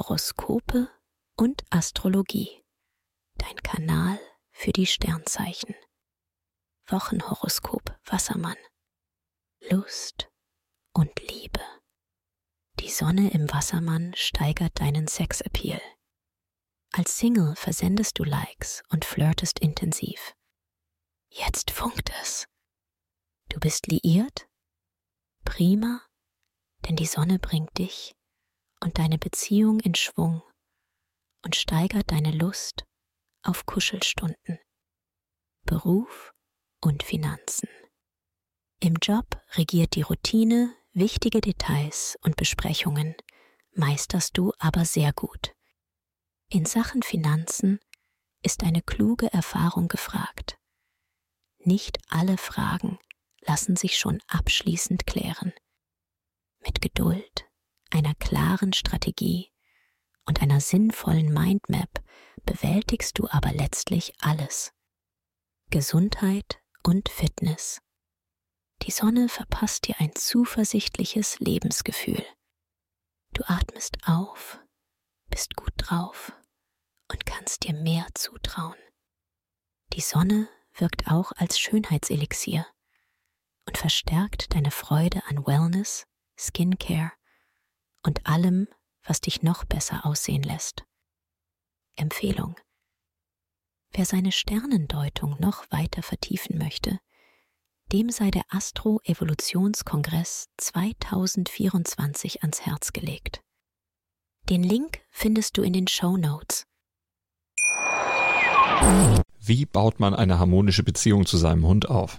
Horoskope und Astrologie. Dein Kanal für die Sternzeichen. Wochenhoroskop Wassermann. Lust und Liebe. Die Sonne im Wassermann steigert deinen Sexappeal. Als Single versendest du Likes und flirtest intensiv. Jetzt funkt es. Du bist liiert? Prima, denn die Sonne bringt dich und deine Beziehung in Schwung und steigert deine Lust auf Kuschelstunden, Beruf und Finanzen. Im Job regiert die Routine, wichtige Details und Besprechungen meisterst du aber sehr gut. In Sachen Finanzen ist eine kluge Erfahrung gefragt. Nicht alle Fragen lassen sich schon abschließend klären. Mit Geduld klaren Strategie und einer sinnvollen Mindmap bewältigst du aber letztlich alles. Gesundheit und Fitness. Die Sonne verpasst dir ein zuversichtliches Lebensgefühl. Du atmest auf, bist gut drauf und kannst dir mehr zutrauen. Die Sonne wirkt auch als Schönheitselixier und verstärkt deine Freude an Wellness, Skincare und allem, was dich noch besser aussehen lässt. Empfehlung. Wer seine Sternendeutung noch weiter vertiefen möchte, dem sei der Astro-Evolutionskongress 2024 ans Herz gelegt. Den Link findest du in den Show Notes. Wie baut man eine harmonische Beziehung zu seinem Hund auf?